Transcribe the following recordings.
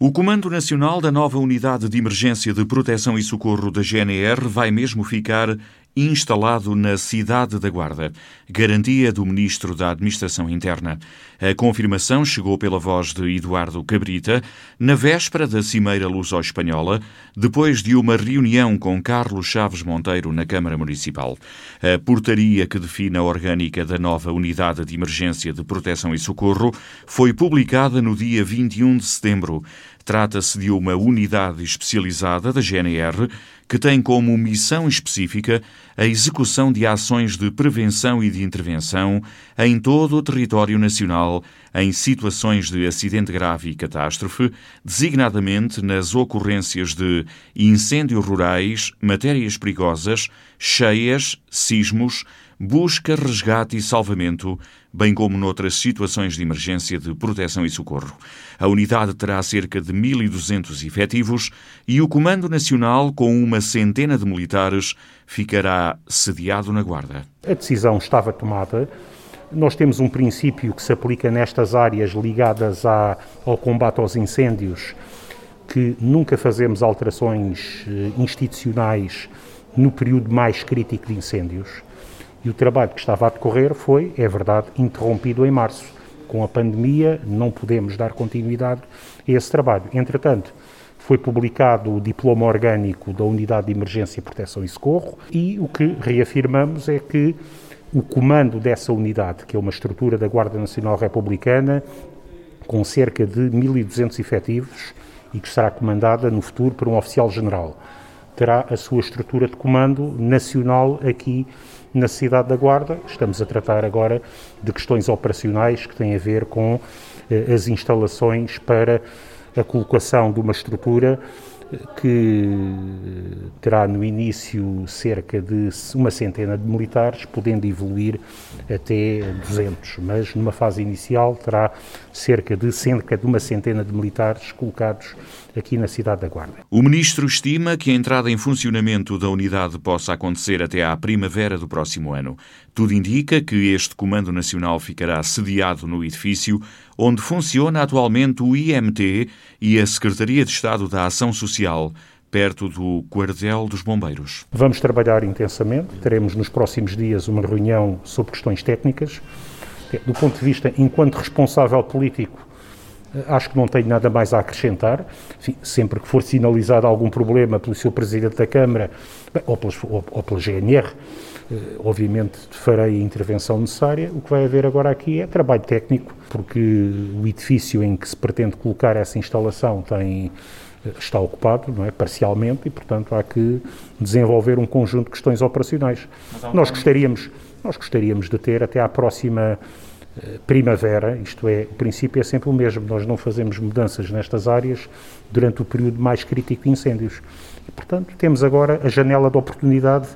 O Comando Nacional da nova Unidade de Emergência de Proteção e Socorro da GNR vai mesmo ficar instalado na cidade da Guarda. Garantia do Ministro da Administração Interna. A confirmação chegou pela voz de Eduardo Cabrita na véspera da Cimeira Luso-Espanhola, depois de uma reunião com Carlos Chaves Monteiro na Câmara Municipal. A portaria que define a orgânica da nova Unidade de Emergência de Proteção e Socorro foi publicada no dia 21 de setembro. Trata-se de uma unidade especializada da GNR que tem como missão específica a execução de ações de prevenção e de intervenção em todo o território nacional em situações de acidente grave e catástrofe, designadamente nas ocorrências de incêndios rurais, matérias perigosas, cheias, sismos, busca, resgate e salvamento, bem como noutras situações de emergência de proteção e socorro. A unidade terá cerca de 1.200 efetivos e o Comando Nacional, com uma centena de militares, ficará sediado na Guarda. A decisão estava tomada. Nós temos um princípio que se aplica nestas áreas ligadas à, ao combate aos incêndios, que nunca fazemos alterações eh, institucionais no período mais crítico de incêndios e o trabalho que estava a decorrer foi, é verdade, interrompido em março. Com a pandemia, não podemos dar continuidade a esse trabalho. Entretanto, foi publicado o diploma orgânico da Unidade de Emergência, Proteção e Socorro e o que reafirmamos é que o comando dessa unidade, que é uma estrutura da Guarda Nacional Republicana, com cerca de 1.200 efetivos e que será comandada no futuro por um oficial-general, terá a sua estrutura de comando nacional aqui na cidade da Guarda. Estamos a tratar agora de questões operacionais que têm a ver com eh, as instalações para a colocação de uma estrutura que terá no início cerca de uma centena de militares, podendo evoluir até 200, mas numa fase inicial terá cerca de cerca de uma centena de militares colocados aqui na cidade da Guarda. O ministro estima que a entrada em funcionamento da unidade possa acontecer até à primavera do próximo ano. Tudo indica que este Comando Nacional ficará sediado no edifício onde funciona atualmente o IMT e a Secretaria de Estado da Ação Social, perto do Quartel dos Bombeiros. Vamos trabalhar intensamente, teremos nos próximos dias uma reunião sobre questões técnicas. Do ponto de vista, enquanto responsável político, Acho que não tenho nada mais a acrescentar. Enfim, sempre que for sinalizado algum problema pelo Sr. Presidente da Câmara bem, ou, pelas, ou, ou, pela GNR, eh, obviamente farei a intervenção necessária. O que vai haver agora aqui é trabalho técnico, porque o edifício em que se pretende colocar essa instalação tem eh, está ocupado, não é, parcialmente, e portanto há que desenvolver um conjunto de questões operacionais. Nós gostaríamos, nós gostaríamos de ter até à próxima primavera, isto é, o princípio é sempre o mesmo, nós não fazemos mudanças nestas áreas durante o período mais crítico de incêndios. E, portanto, temos agora a janela de oportunidade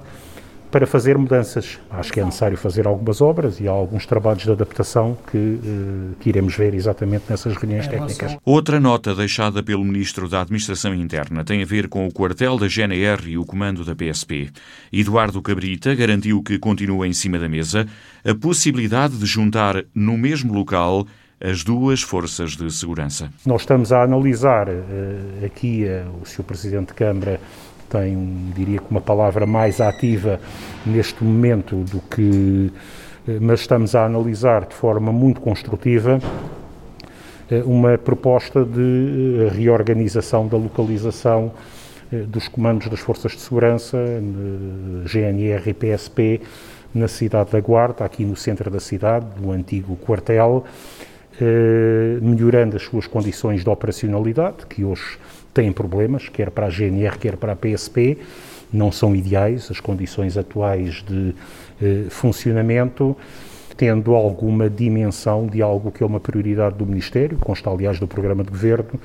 para fazer mudanças. Acho que é necessário fazer algumas obras e há alguns trabalhos de adaptação que, eh, que iremos ver exatamente nessas reuniões técnicas. Outra nota deixada pelo Ministro da Administração Interna tem a ver com o quartel da GNR e o comando da PSP. Eduardo Cabrita garantiu que continua em cima da mesa a possibilidade de juntar no mesmo local as duas forças de segurança. Nós estamos a analisar uh, aqui uh, o Sr. Presidente de Câmara tem, diria que, uma palavra mais ativa neste momento do que. Eh, mas estamos a analisar de forma muito construtiva eh, uma proposta de eh, reorganização da localização dos comandos das Forças de Segurança, GNR e PSP, na cidade da Guarda, aqui no centro da cidade, no antigo quartel, melhorando as suas condições de operacionalidade, que hoje têm problemas, quer para a GNR, quer para a PSP, não são ideais as condições atuais de eh, funcionamento, tendo alguma dimensão de algo que é uma prioridade do Ministério, consta aliás do programa de governo,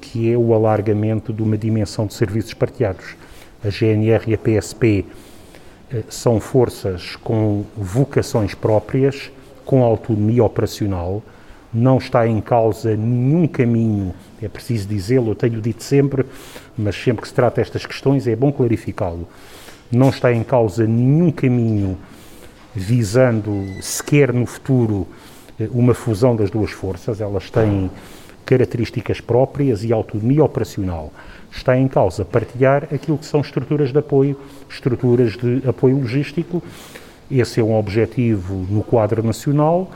que é o alargamento de uma dimensão de serviços partilhados. A GNR e a PSP eh, são forças com vocações próprias, com autonomia operacional, não está em causa nenhum caminho, é preciso dizê-lo, eu tenho dito sempre, mas sempre que se trata destas questões é bom clarificá-lo. Não está em causa nenhum caminho visando sequer no futuro eh, uma fusão das duas forças, elas têm características próprias e autonomia operacional. Está em causa partilhar aquilo que são estruturas de apoio, estruturas de apoio logístico. Esse é um objetivo no quadro nacional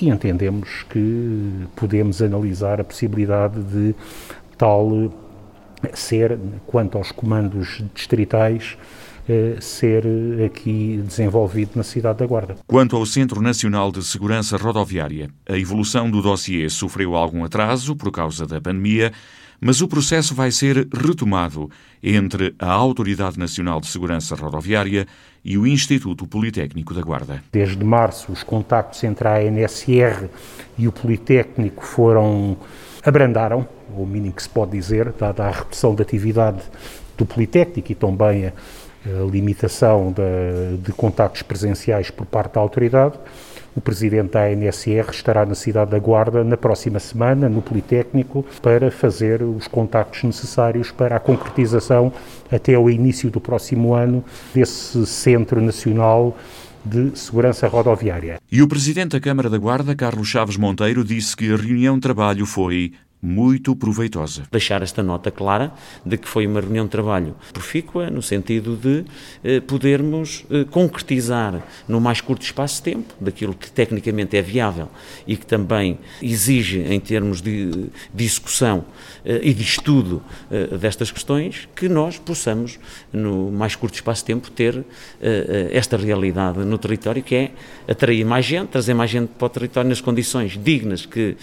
e entendemos que podemos analisar a possibilidade de tal ser, quanto aos comandos distritais, eh, ser aqui desenvolvido na cidade da Guarda. Quanto ao Centro Nacional de Segurança Rodoviária, a evolução do dossiê sofreu algum atraso por causa da pandemia, mas o processo vai ser retomado entre a Autoridade Nacional de Segurança Rodoviária e o Instituto Politécnico da Guarda. Desde março, os contactos entre a ANSR e o Politécnico foram abrandaram, o mínimo que se pode dizer, dada a repressão da atividade do Politécnico e também a, a limitação de, de contactos presenciais por parte da autoridade. O presidente da ANSR estará na cidade da Guarda na próxima semana, no Politécnico, para fazer os contactos necessários para a concretização até o início do próximo ano desse Centro Nacional de Segurança Rodoviária. E o presidente da Câmara da Guarda, Carlos Chaves Monteiro, disse que a reunião de trabalho foi muito proveitosa. Deixar esta nota clara de que foi uma reunião de trabalho profícua, no sentido de eh, podermos eh, concretizar no mais curto espaço de tempo, daquilo que tecnicamente é viável e que também exige, em termos de discussão eh, e de estudo eh, destas questões, que nós possamos, no mais curto espaço de tempo, ter eh, eh, esta realidade no território, que é atrair mais gente, trazer mais gente para o território nas condições dignas que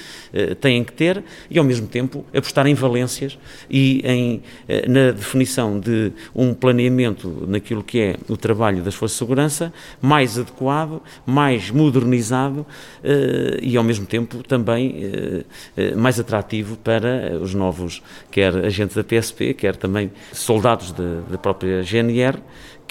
têm que ter e, ao mesmo tempo, apostar em valências e em, eh, na definição de um planeamento naquilo que é o trabalho das Forças de Segurança mais adequado, mais modernizado eh, e, ao mesmo tempo, também eh, mais atrativo para os novos, quer agentes da PSP, quer também soldados da própria GNR,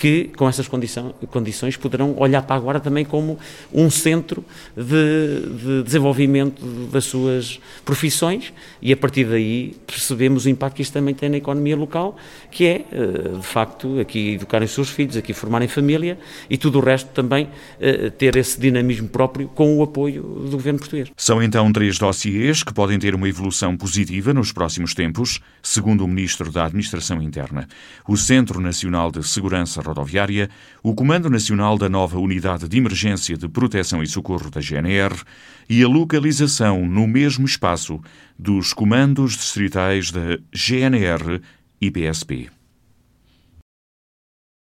que, com essas condição, condições, poderão olhar para a Guarda também como um centro de, de, desenvolvimento das suas profissões e, a partir daí, percebemos o impacto que isto também tem na economia local, que é, eh, de facto, aqui educarem os seus filhos, aqui formarem família e tudo o resto também eh, ter esse dinamismo próprio com o apoio do governo português. São então três dossiês que podem ter uma evolução positiva nos próximos tempos, segundo o Ministro da Administração Interna. O Centro Nacional de Segurança Rodoviária, o Comando Nacional da nova Unidade de Emergência de Proteção e Socorro da GNR e a localização no mesmo espaço dos comandos distritais da GNR e PSP.